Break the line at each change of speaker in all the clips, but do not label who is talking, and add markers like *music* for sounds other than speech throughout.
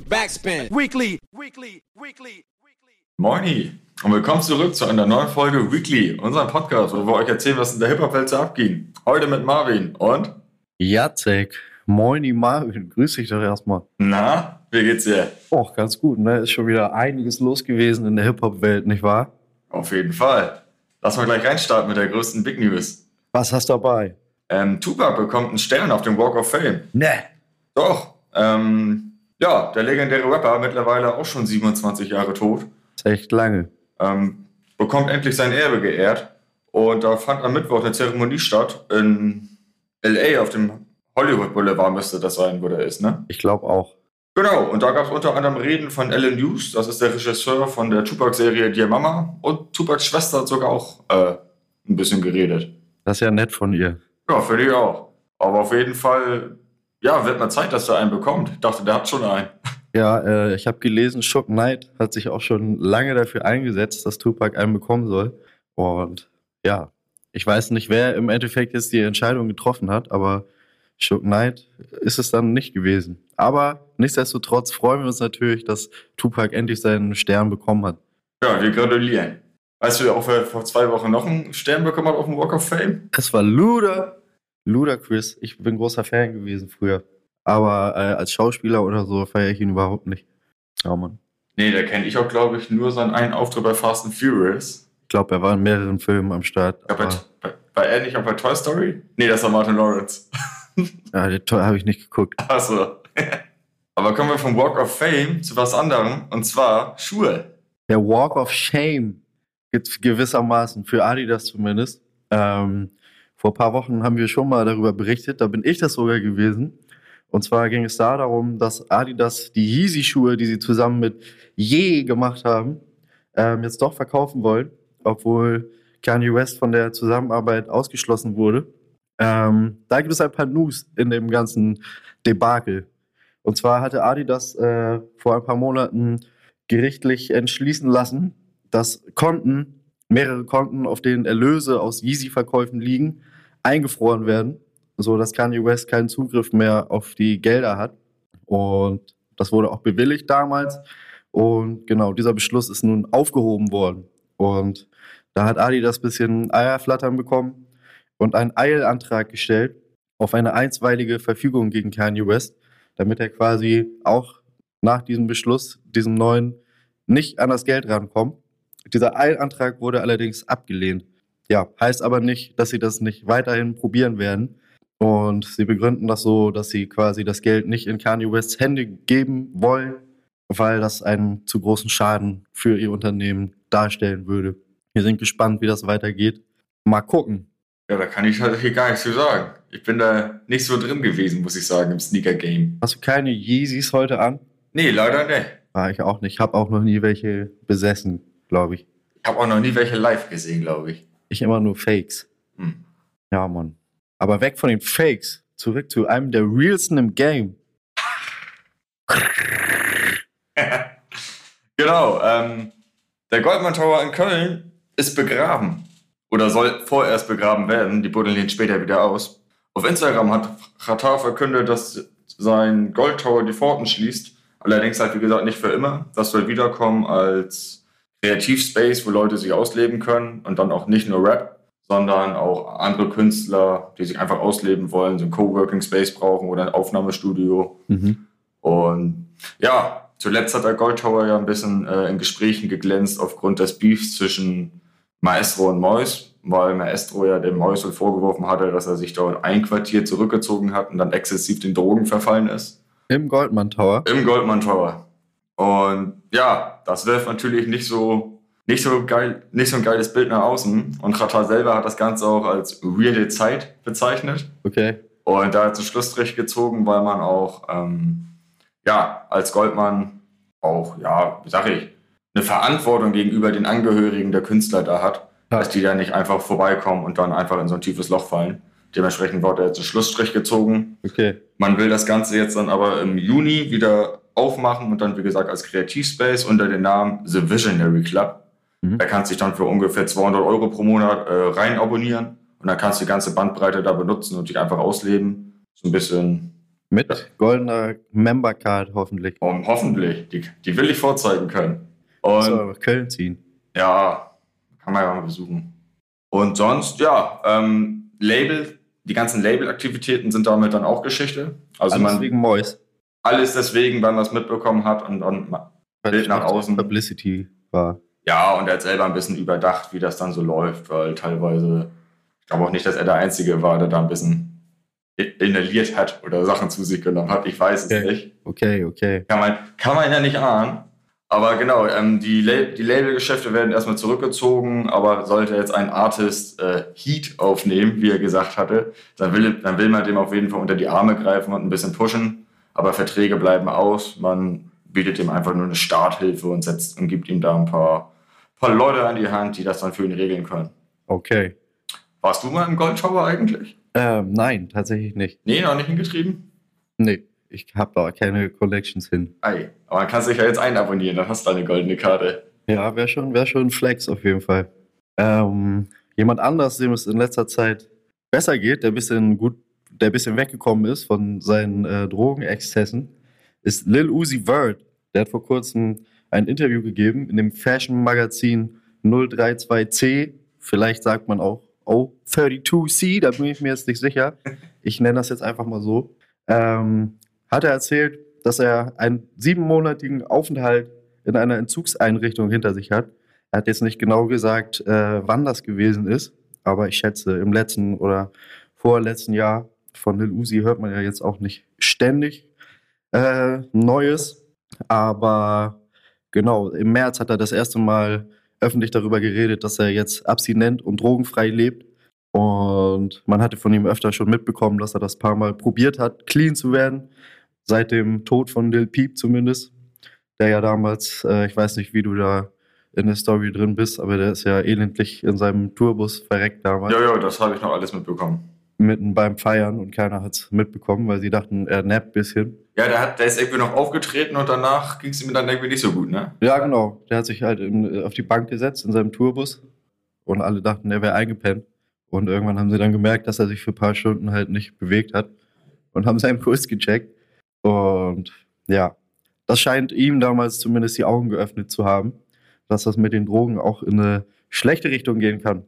Backspin. Weekly. Weekly. Weekly.
Moini und willkommen zurück zu einer neuen Folge Weekly, unserem Podcast, wo wir euch erzählen, was in der Hip-Hop-Welt so abging. Heute mit Marvin und?
Jacek, moini Marvin, grüß dich doch erstmal.
Na, wie geht's dir?
Oh, ganz gut, ne? Ist schon wieder einiges los gewesen in der Hip-Hop-Welt, nicht wahr?
Auf jeden Fall. Lass mal gleich reinstarten mit der größten Big News.
Was hast du dabei?
Ähm, Tupac bekommt einen Stern auf dem Walk of Fame.
Ne.
Doch, ähm, ja, der legendäre Rapper, mittlerweile auch schon 27 Jahre tot,
Ist echt lange.
ähm, bekommt endlich sein Erbe geehrt. Und da fand am Mittwoch eine Zeremonie statt in L.A. auf dem Hollywood Boulevard müsste das sein, wo der ist, ne?
Ich glaube auch.
Genau, und da gab es unter anderem Reden von Alan Hughes, das ist der Regisseur von der Tupac-Serie Dear Mama. Und Tupacs Schwester hat sogar auch äh, ein bisschen geredet.
Das ist ja nett von ihr.
Ja, finde ich auch. Aber auf jeden Fall, ja, wird mal Zeit, dass der einen bekommt. Ich dachte, der hat schon einen. *laughs*
Ja, äh, ich habe gelesen, Shook Knight hat sich auch schon lange dafür eingesetzt, dass Tupac einen bekommen soll. Und ja, ich weiß nicht, wer im Endeffekt jetzt die Entscheidung getroffen hat, aber Shook Knight ist es dann nicht gewesen. Aber nichtsdestotrotz freuen wir uns natürlich, dass Tupac endlich seinen Stern bekommen hat.
Ja, wir gratulieren. Weißt du, auch wer vor zwei Wochen noch einen Stern bekommen hat auf dem Walk of Fame?
Es war Luda. Ludacris. Ich bin großer Fan gewesen früher. Aber äh, als Schauspieler oder so feiere ich ihn überhaupt nicht. Ja, Mann.
Nee, da kenne ich auch, glaube ich, nur seinen einen Auftritt bei Fast and Furious.
Ich glaube, er war in mehreren Filmen am Start.
Ja, bei, bei, war er nicht auch bei Toy Story? Nee, das war Martin Lawrence. *laughs*
ja, den habe ich nicht geguckt.
Achso. *laughs* Aber kommen wir vom Walk of Fame zu was anderem, und zwar Schuhe.
Der Walk of Shame gibt gewissermaßen, für Adidas zumindest. Ähm, vor ein paar Wochen haben wir schon mal darüber berichtet, da bin ich das sogar gewesen. Und zwar ging es da darum, dass Adidas die Yeezy-Schuhe, die sie zusammen mit Ye gemacht haben, ähm, jetzt doch verkaufen wollen, obwohl Kanye West von der Zusammenarbeit ausgeschlossen wurde. Ähm, da gibt es ein paar News in dem ganzen Debakel. Und zwar hatte Adidas äh, vor ein paar Monaten gerichtlich entschließen lassen, dass Konten, mehrere Konten, auf denen Erlöse aus Yeezy-Verkäufen liegen, eingefroren werden, so dass Kanye West keinen Zugriff mehr auf die Gelder hat. Und das wurde auch bewilligt damals. Und genau, dieser Beschluss ist nun aufgehoben worden. Und da hat Adidas ein bisschen Eierflattern bekommen und einen Eilantrag gestellt auf eine einstweilige Verfügung gegen Kanye West, damit er quasi auch nach diesem Beschluss, diesem neuen, nicht an das Geld rankommt. Dieser Eilantrag wurde allerdings abgelehnt. Ja, heißt aber nicht, dass sie das nicht weiterhin probieren werden. Und sie begründen das so, dass sie quasi das Geld nicht in Kanye Wests Hände geben wollen, weil das einen zu großen Schaden für ihr Unternehmen darstellen würde. Wir sind gespannt, wie das weitergeht. Mal gucken.
Ja, da kann ich halt hier gar nichts zu sagen. Ich bin da nicht so drin gewesen, muss ich sagen, im Sneaker-Game.
Hast du keine Yeezys heute an?
Nee, leider nicht.
Ah, ich auch nicht. Ich habe auch noch nie welche besessen, glaube ich.
Ich habe auch noch nie welche live gesehen, glaube ich.
Ich immer nur Fakes.
Hm.
Ja, Mann. Aber weg von den Fakes. Zurück zu einem der realsten im Game. *laughs*
Genau, ähm, der Goldman Tower in Köln ist begraben. Oder soll vorerst begraben werden. Die buddeln ihn später wieder aus. Auf Instagram hat Qatar verkündet, dass sein Gold Tower die Pforten schließt. Allerdings halt, wie gesagt, nicht für immer. Das soll wiederkommen als Kreativspace, wo Leute sich ausleben können. Und dann auch nicht nur Rap, sondern auch andere Künstler, die sich einfach ausleben wollen, so ein Coworking Space brauchen oder ein Aufnahmestudio.
Mhm.
Und ja, zuletzt hat der Gold Tower ja ein bisschen äh, in Gesprächen geglänzt aufgrund des Beefs zwischen Maestro und Mois, weil Maestro ja dem Mois vorgeworfen hatte, dass er sich dort ein Quartier zurückgezogen hat und dann exzessiv den Drogen verfallen ist.
Im Goldman Tower.
Im Goldman Tower. Und ja, das wirft natürlich nicht so, nicht so geil, nicht so ein geiles Bild nach außen. Und Qatar selber hat das Ganze auch als weirde Zeit bezeichnet.
Okay.
Und da hat es Schlussstrich gezogen, weil man auch, ähm, ja, als Goldmann auch, ja, wie sag ich, eine Verantwortung gegenüber den Angehörigen der Künstler da hat,
Ja.
dass die da nicht einfach vorbeikommen und dann einfach in so ein tiefes Loch fallen. Dementsprechend wurde jetzt ein Schlussstrich gezogen.
Okay.
Man will das Ganze jetzt dann aber im Juni wieder aufmachen und dann, wie gesagt, als Kreativspace unter dem Namen The Visionary Club.
Mhm.
Da kannst du dich dann für ungefähr 200 Euro pro Monat äh, rein abonnieren und dann kannst du die ganze Bandbreite da benutzen und dich einfach ausleben. So ein bisschen
Mit goldener Member-Card hoffentlich.
Und hoffentlich, die, die will ich vorzeigen können. Und
So, nach Köln ziehen.
ja, kann man ja mal besuchen. Und sonst, ja, ähm, Label, die ganzen Label-Aktivitäten sind damit dann auch Geschichte. Also
Alles
man,
wegen Mois.
Alles deswegen, weil man es mitbekommen hat und dann Bild nach außen.
Publicity war.
Ja, und er hat selber ein bisschen überdacht, wie das dann so läuft, weil teilweise, ich glaube auch nicht, dass er der Einzige war, der da ein bisschen inhaliert hat oder Sachen zu sich genommen hat. Ich weiß es
Okay.
nicht.
Okay, okay.
Kann man, kann man ja nicht ahnen. Aber genau, ähm, die, La die Labelgeschäfte werden erstmal zurückgezogen, aber sollte jetzt ein Artist äh, Heat aufnehmen, wie er gesagt hatte, dann will, dann will man dem auf jeden Fall unter die Arme greifen und ein bisschen pushen. Aber Verträge bleiben aus. Man bietet ihm einfach nur eine Starthilfe und setzt und gibt ihm da ein paar, paar Leute an die Hand, die das dann für ihn regeln können.
Okay.
Warst du mal im Goldschauer eigentlich?
Ähm, nein, tatsächlich nicht.
Nee, noch nicht hingetrieben?
Nee, ich habe da keine Collections hin.
Ei. Aber man kann sich ja jetzt einabonnieren, dann hast du eine goldene Karte.
Ja, wäre schon, wär schon ein Flex auf jeden Fall. Ähm, jemand anders, dem es in letzter Zeit besser geht, der ein bisschen gut, der ein bisschen weggekommen ist von seinen äh, Drogenexzessen, ist Lil Uzi Vert. Der hat vor kurzem ein Interview gegeben in dem Fashion-Magazin 032C. Vielleicht sagt man auch O32C, da bin ich mir jetzt nicht sicher. Ich nenne das jetzt einfach mal so. Ähm, hat er erzählt, dass er einen siebenmonatigen Aufenthalt in einer Entzugseinrichtung hinter sich hat. Er hat jetzt nicht genau gesagt, äh, wann das gewesen ist, aber ich schätze, im letzten oder vorletzten Jahr von Lil Uzi hört man ja jetzt auch nicht ständig äh, Neues. Aber genau, im März hat er das erste Mal öffentlich darüber geredet, dass er jetzt abstinent und drogenfrei lebt. Und man hatte von ihm öfter schon mitbekommen, dass er das paar Mal probiert hat, clean zu werden. Seit dem Tod von Lil Peep zumindest. Der ja damals, äh, ich weiß nicht, wie du da in der Story drin bist, aber der ist ja elendlich in seinem Tourbus verreckt damals.
Ja, ja, das habe ich noch alles mitbekommen.
Mitten beim Feiern und keiner hat es mitbekommen, weil sie dachten, er nappt ein bisschen.
Ja, der, hat, der ist irgendwie noch aufgetreten und danach ging es ihm dann irgendwie nicht so gut, ne?
Ja, genau. Der hat sich halt in, auf die Bank gesetzt in seinem Tourbus und alle dachten, er wäre eingepennt. Und irgendwann haben sie dann gemerkt, dass er sich für ein paar Stunden halt nicht bewegt hat und haben seinen Puls gecheckt. Und ja, das scheint ihm damals zumindest die Augen geöffnet zu haben, dass das mit den Drogen auch in eine schlechte Richtung gehen kann.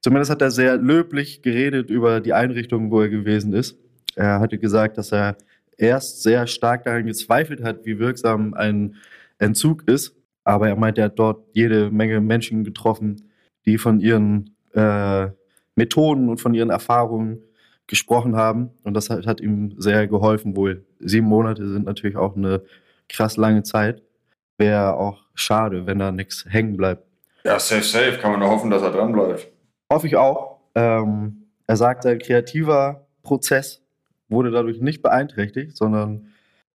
Zumindest hat er sehr löblich geredet über die Einrichtung, wo er gewesen ist. Er hatte gesagt, dass er erst sehr stark daran gezweifelt hat, wie wirksam ein Entzug ist. Aber er meint, er hat dort jede Menge Menschen getroffen, die von ihren äh, Methoden und von ihren Erfahrungen gesprochen haben. Und das hat, hat ihm sehr geholfen wohl. Sieben Monate sind natürlich auch eine krass lange Zeit. Wäre auch schade, wenn da nichts hängen bleibt.
Ja, safe, safe. Kann man nur hoffen, dass er dran bleibt.
Hoffe ich auch. Ähm, er sagt, sein kreativer Prozess wurde dadurch nicht beeinträchtigt, sondern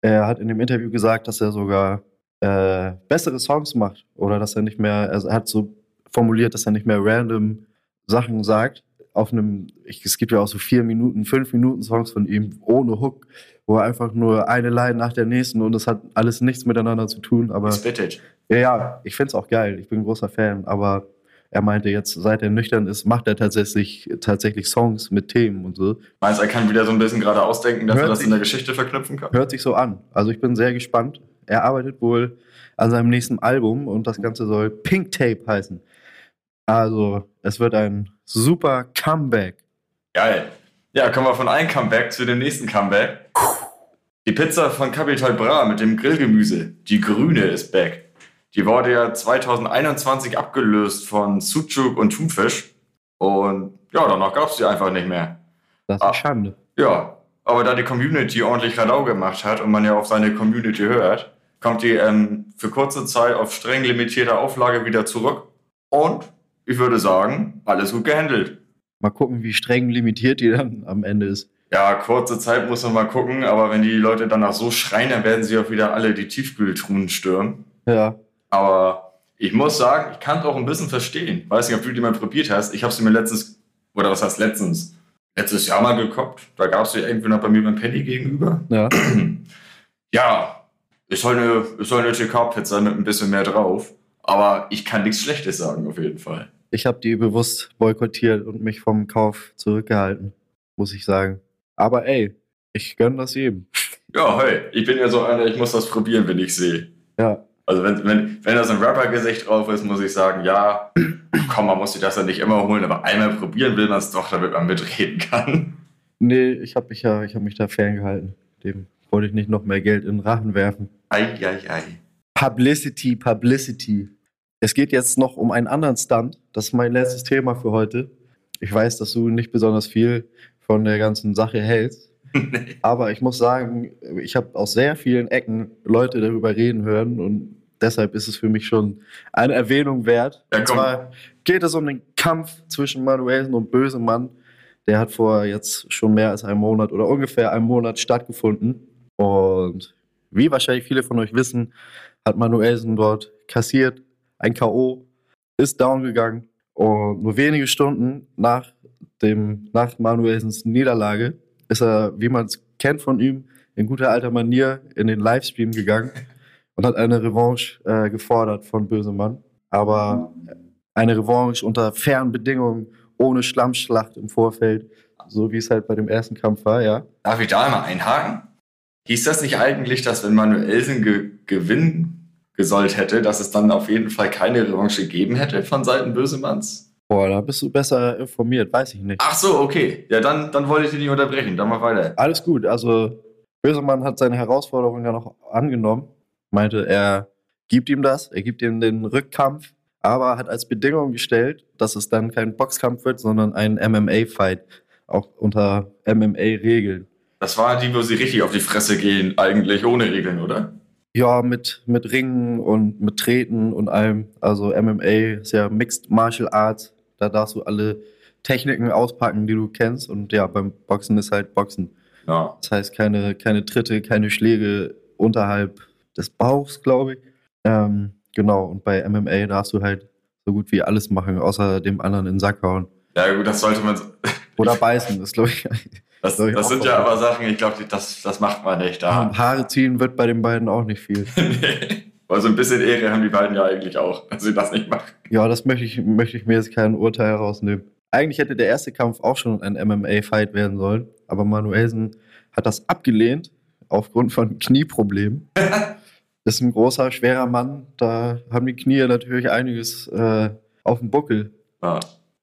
er hat in dem Interview gesagt, dass er sogar äh, bessere Songs macht oder dass er nicht mehr, er hat so formuliert, dass er nicht mehr random Sachen sagt. Auf einem, ich, es gibt ja auch so vier Minuten, fünf Minuten Songs von ihm ohne Hook, wo er einfach nur eine Line nach der nächsten und es hat alles nichts miteinander zu tun. Aber ja, ja, ich finde es auch geil. Ich bin ein großer Fan, aber er meinte jetzt, seit er nüchtern ist, macht er tatsächlich, tatsächlich Songs mit Themen und so.
Meinst du, er kann wieder so ein bisschen gerade ausdenken, dass
Hört
er das
sich-
in der Geschichte verknüpfen kann?
Hört sich so an. Also ich bin sehr gespannt. Er arbeitet wohl an seinem nächsten Album und das Ganze soll Pink Tape heißen. Also es wird ein super Comeback.
Geil. Ja, kommen wir von einem Comeback zu dem nächsten Comeback. Die Pizza von Capital Bra mit dem Grillgemüse. Die grüne ist back. Die wurde ja 2021 abgelöst von Sucuk und Thunfisch. Und ja, danach gab es die einfach nicht mehr.
Das ist
Ah.
eine Schande.
Ja, aber da die Community ordentlich Radau gemacht hat und man ja auf seine Community hört, kommt die ähm, für kurze Zeit auf streng limitierte Auflage wieder zurück. Und ich würde sagen, alles gut gehandelt.
Mal gucken, wie streng limitiert die dann am Ende ist.
Ja, kurze Zeit muss man mal gucken, aber wenn die Leute danach so schreien, dann werden sie auch wieder alle die Tiefkühltruhen stürmen.
Ja,
Aber ich muss sagen, ich kann es auch ein bisschen verstehen. Weiß nicht, ob du die mal probiert hast. Ich habe sie mir letztens, oder was heißt letztens? Letztes Jahr mal gekocht. Da gab es sie irgendwie noch bei mir beim Penny gegenüber.
ja. *clears throat*
Ja, ist halt eine, ist halt eine TK-Pizza mit ein bisschen mehr drauf. Aber ich kann nichts Schlechtes sagen, auf jeden Fall.
Ich habe die bewusst boykottiert und mich vom Kauf zurückgehalten, muss ich sagen. Aber ey, ich gönne das jedem.
Ja, hey, ich bin ja so einer, ich muss das probieren, wenn ich sehe.
Ja.
Also wenn, wenn, wenn da so ein Rapper-Gesicht drauf ist, muss ich sagen, ja, komm, man muss sich das ja nicht immer holen, aber einmal probieren will man es doch, damit man mitreden kann.
Nee, ich habe mich ja, ich habe mich da ferngehalten. Dem wollte ich nicht noch mehr Geld in den Rachen werfen.
Ei, ei, ei.
Publicity, Publicity. Es geht jetzt noch um einen anderen Stunt. Das ist mein letztes Thema für heute. Ich weiß, dass du nicht besonders viel von der ganzen Sache hältst. *laughs* Aber ich muss sagen, ich habe aus sehr vielen Ecken Leute darüber reden hören und deshalb ist es für mich schon eine Erwähnung wert.
Ja,
und zwar geht es um den Kampf zwischen Manuelsen und Bösemann. Der hat vor jetzt schon mehr als einem Monat oder ungefähr einem Monat stattgefunden. Und wie wahrscheinlich viele von euch wissen, hat Manuelsen dort kassiert, ein K.O., ist down gegangen und nur wenige Stunden nach, dem, nach Manuelsens Niederlage ist er, wie man es kennt von ihm, in guter alter Manier in den Livestream gegangen und hat eine Revanche äh, gefordert von Bösemann. Aber eine Revanche unter fairen Bedingungen, ohne Schlammschlacht im Vorfeld, so wie es halt bei dem ersten Kampf war, ja.
Darf ich da einmal einhaken? Hieß das nicht eigentlich, dass wenn Manuelsen ge gewinnen gesollt hätte, dass es dann auf jeden Fall keine Revanche gegeben hätte von Seiten Bösemanns?
Boah, da bist du besser informiert, weiß ich nicht.
Ach so, okay. Ja, dann, dann wollte ich dich nicht unterbrechen. Dann mal weiter.
Alles gut, also Bösemann hat seine Herausforderung ja noch angenommen, meinte, er gibt ihm das, er gibt ihm den Rückkampf, aber hat als Bedingung gestellt, dass es dann kein Boxkampf wird, sondern ein MMA-Fight, auch unter MMA-Regeln.
Das war die, wo sie richtig auf die Fresse gehen, eigentlich ohne Regeln, oder?
Ja, mit, mit Ringen und mit Treten und allem. Also MMA ist ja Mixed Martial Arts. Da darfst du alle Techniken auspacken, die du kennst. Und ja, beim Boxen ist halt Boxen.
Ja.
Das heißt, keine, keine Tritte, keine Schläge unterhalb des Bauchs, glaube ich. Ähm, genau, und bei MMA darfst du halt so gut wie alles machen, außer dem anderen in den Sack hauen.
Ja, gut, das sollte man. *laughs*
Oder beißen, das glaube *laughs* ich.
Das,
Soll ich
das sind ja aber Sachen, ich glaube, das, das macht man nicht da. *laughs*
Haare ziehen wird bei den beiden auch nicht viel.
nee. Weil so ein bisschen Ehre haben die beiden ja eigentlich auch, dass sie das nicht machen.
Ja, das möchte ich, möchte ich mir jetzt kein Urteil herausnehmen. Eigentlich hätte der erste Kampf auch schon ein MMA-Fight werden sollen, aber Manuelsen hat das abgelehnt aufgrund von Knieproblemen. Ist ein großer, schwerer Mann, da haben die Knie natürlich einiges äh, auf dem Buckel.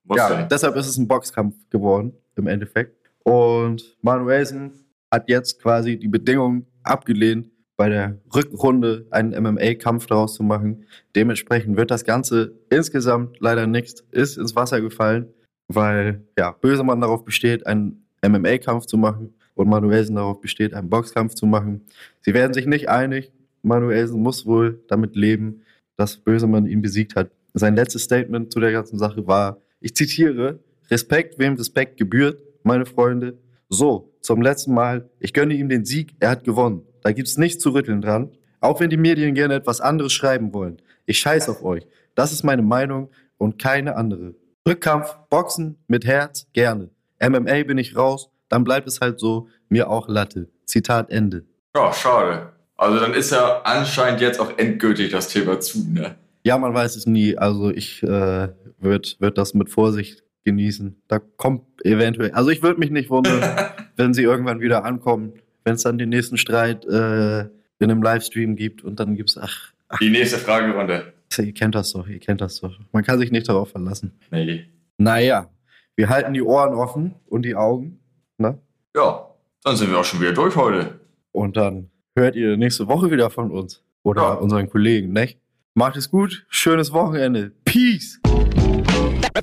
Muss
Ja,
sein.
deshalb ist es ein Boxkampf geworden, im Endeffekt. Und Manuelsen hat jetzt quasi die Bedingungen abgelehnt, bei der Rückrunde einen MMA-Kampf daraus zu machen. Dementsprechend wird das Ganze insgesamt leider nichts, ist ins Wasser gefallen, weil ja, Bösemann darauf besteht, einen MMA-Kampf zu machen und Manuelsen darauf besteht, einen Boxkampf zu machen. Sie werden sich nicht einig. Manuelsen muss wohl damit leben, dass Bösemann ihn besiegt hat. Sein letztes Statement zu der ganzen Sache war, ich zitiere, Respekt, wem Respekt gebührt, meine Freunde. So, zum letzten Mal, ich gönne ihm den Sieg, er hat gewonnen. Da gibt's nichts zu rütteln dran. Auch wenn die Medien gerne etwas anderes schreiben wollen. Ich scheiß auf euch. Das ist meine Meinung und keine andere. Rückkampf, Boxen, mit Herz, gerne. MMA bin ich raus, dann bleibt es halt so, mir auch Latte. Zitat Ende.
Ja, schade. Also dann ist ja anscheinend jetzt auch endgültig das Thema zu, ne?
Ja, man weiß es nie. Also ich äh, würde würd das mit Vorsicht genießen. Da kommt eventuell, also ich würde mich nicht wundern, *laughs* wenn sie irgendwann wieder ankommen, wenn es dann den nächsten Streit äh, in einem Livestream gibt und dann gibt's, ach,
Die nächste Fragerunde.
ihr kennt das doch, ihr kennt das doch. Man kann sich nicht darauf verlassen.
Nee.
Naja, wir halten die Ohren offen und die Augen, ne?
Ja, dann sind wir auch schon wieder durch heute.
Und dann hört ihr nächste Woche wieder von uns oder
Ja.
unseren Kollegen, ne? Macht es gut, schönes Wochenende. Peace!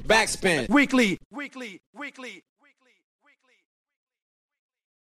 Backspin. Weekly. Weekly. Weekly.